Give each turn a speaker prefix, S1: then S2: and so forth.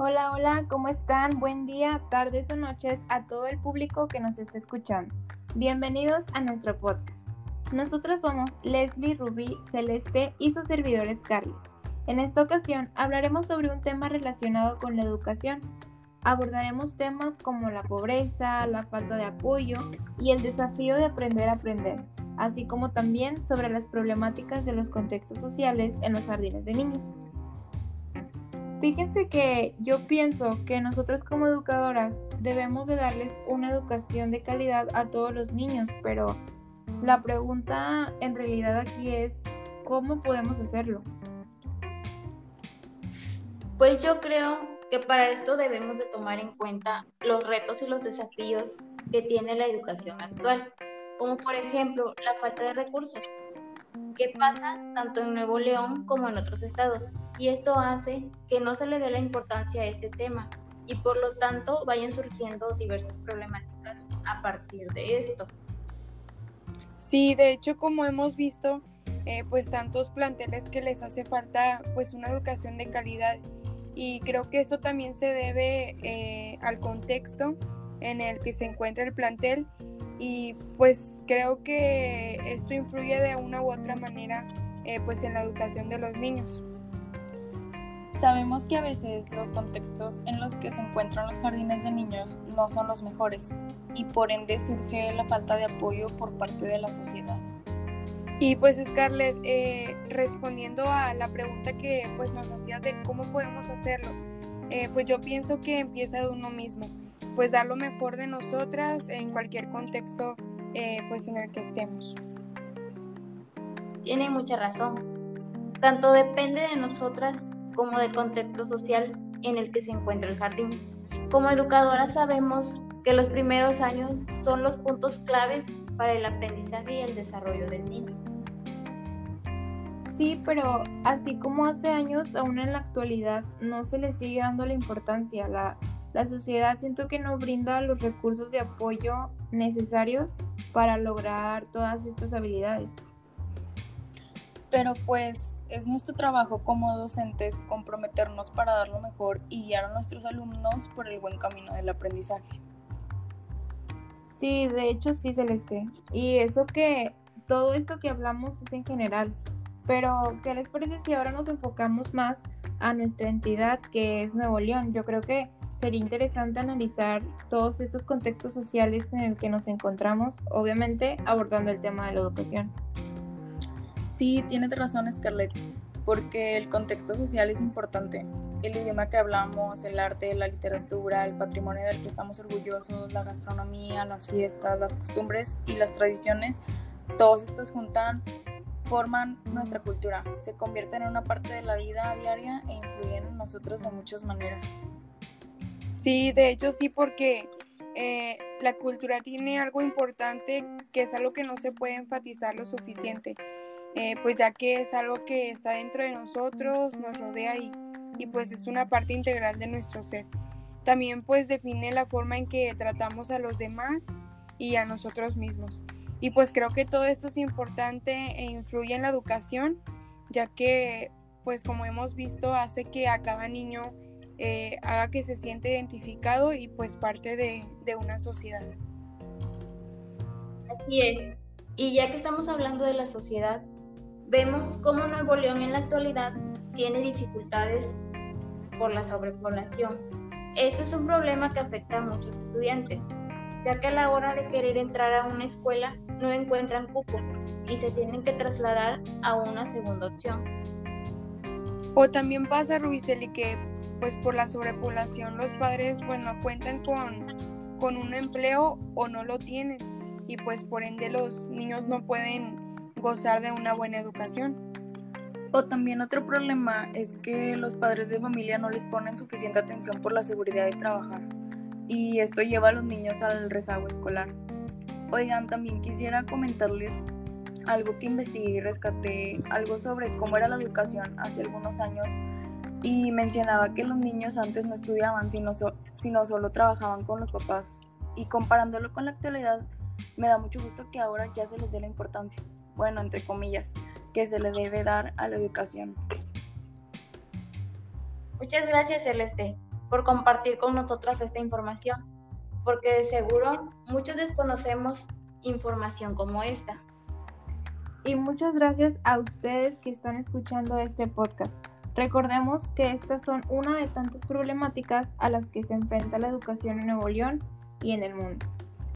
S1: Hola, hola, ¿cómo están? Buen día, tardes o noches a todo el público que nos está escuchando. Bienvenidos a nuestro podcast. Nosotros somos Leslie, Rubí, Celeste y su servidor Scarlett. En esta ocasión hablaremos sobre un tema relacionado con la educación. Abordaremos temas como la pobreza, la falta de apoyo y el desafío de aprender a aprender, así como también sobre las problemáticas de los contextos sociales en los jardines de niños. Fíjense que yo pienso que nosotros como educadoras debemos de darles una educación de calidad a todos los niños, pero la pregunta en realidad aquí es, ¿cómo podemos hacerlo?
S2: Pues yo creo que para esto debemos de tomar en cuenta los retos y los desafíos que tiene la educación actual, como por ejemplo la falta de recursos, que pasa tanto en Nuevo León como en otros estados, y esto hace que no se le dé la importancia a este tema. Y por lo tanto vayan surgiendo diversas problemáticas a partir de esto.
S3: Sí, de hecho, como hemos visto, eh, pues tantos planteles que les hace falta pues una educación de calidad. Y creo que esto también se debe eh, al contexto en el que se encuentra el plantel y pues creo que esto influye de una u otra manera eh, pues en la educación de los niños.
S4: Sabemos que a veces los contextos en los que se encuentran los jardines de niños no son los mejores y por ende surge la falta de apoyo por parte de la sociedad.
S3: Y pues Scarlett, eh, respondiendo a la pregunta que pues nos hacías de cómo podemos hacerlo, eh, pues yo pienso que empieza de uno mismo, pues dar lo mejor de nosotras en cualquier contexto eh, pues en el que estemos.
S2: Tiene mucha razón. Tanto depende de nosotras como del contexto social en el que se encuentra el jardín. Como educadora sabemos que los primeros años son los puntos claves para el aprendizaje y el desarrollo del niño.
S1: Sí, pero así como hace años, aún en la actualidad no se le sigue dando la importancia. La, la sociedad siento que no brinda los recursos de apoyo necesarios para lograr todas estas habilidades
S4: pero pues es nuestro trabajo como docentes comprometernos para dar lo mejor y guiar a nuestros alumnos por el buen camino del aprendizaje.
S1: Sí, de hecho sí, Celeste. Y eso que todo esto que hablamos es en general. Pero, ¿qué les parece si ahora nos enfocamos más a nuestra entidad que es Nuevo León? Yo creo que sería interesante analizar todos estos contextos sociales en el que nos encontramos, obviamente abordando el tema de la educación.
S4: Sí, tienes razón Scarlett, porque el contexto social es importante. El idioma que hablamos, el arte, la literatura, el patrimonio del que estamos orgullosos, la gastronomía, las fiestas, las costumbres y las tradiciones, todos estos juntan, forman nuestra cultura, se convierten en una parte de la vida diaria e influyen en nosotros de muchas maneras.
S3: Sí, de hecho sí, porque eh, la cultura tiene algo importante que es algo que no se puede enfatizar lo suficiente eh, pues ya que es algo que está dentro de nosotros, nos rodea y, y pues es una parte integral de nuestro ser. También pues define la forma en que tratamos a los demás y a nosotros mismos. Y pues creo que todo esto es importante e influye en la educación, ya que pues como hemos visto hace que a cada niño eh, haga que se siente identificado y pues parte de, de una sociedad.
S2: Así es. Y ya que estamos hablando de la sociedad, Vemos cómo Nuevo León en la actualidad tiene dificultades por la sobrepoblación. Esto es un problema que afecta a muchos estudiantes, ya que a la hora de querer entrar a una escuela no encuentran cupo y se tienen que trasladar a una segunda opción.
S3: O también pasa, Ruizeli, que pues por la sobrepoblación los padres bueno cuentan con, con un empleo o no lo tienen y pues por ende los niños no pueden gozar de una buena educación.
S4: O también otro problema es que los padres de familia no les ponen suficiente atención por la seguridad de trabajar y esto lleva a los niños al rezago escolar. Oigan, también quisiera comentarles algo que investigué y rescaté, algo sobre cómo era la educación hace algunos años y mencionaba que los niños antes no estudiaban, sino, sino solo trabajaban con los papás. Y comparándolo con la actualidad, me da mucho gusto que ahora ya se les dé la importancia bueno, entre comillas, que se le debe dar a la educación.
S2: Muchas gracias, Celeste. por compartir con nosotras esta información, porque de seguro muchos desconocemos información como esta.
S1: Y muchas gracias a ustedes que están escuchando este podcast. Recordemos que estas son una de tantas problemáticas a las que se enfrenta la educación en Nuevo León y en el mundo.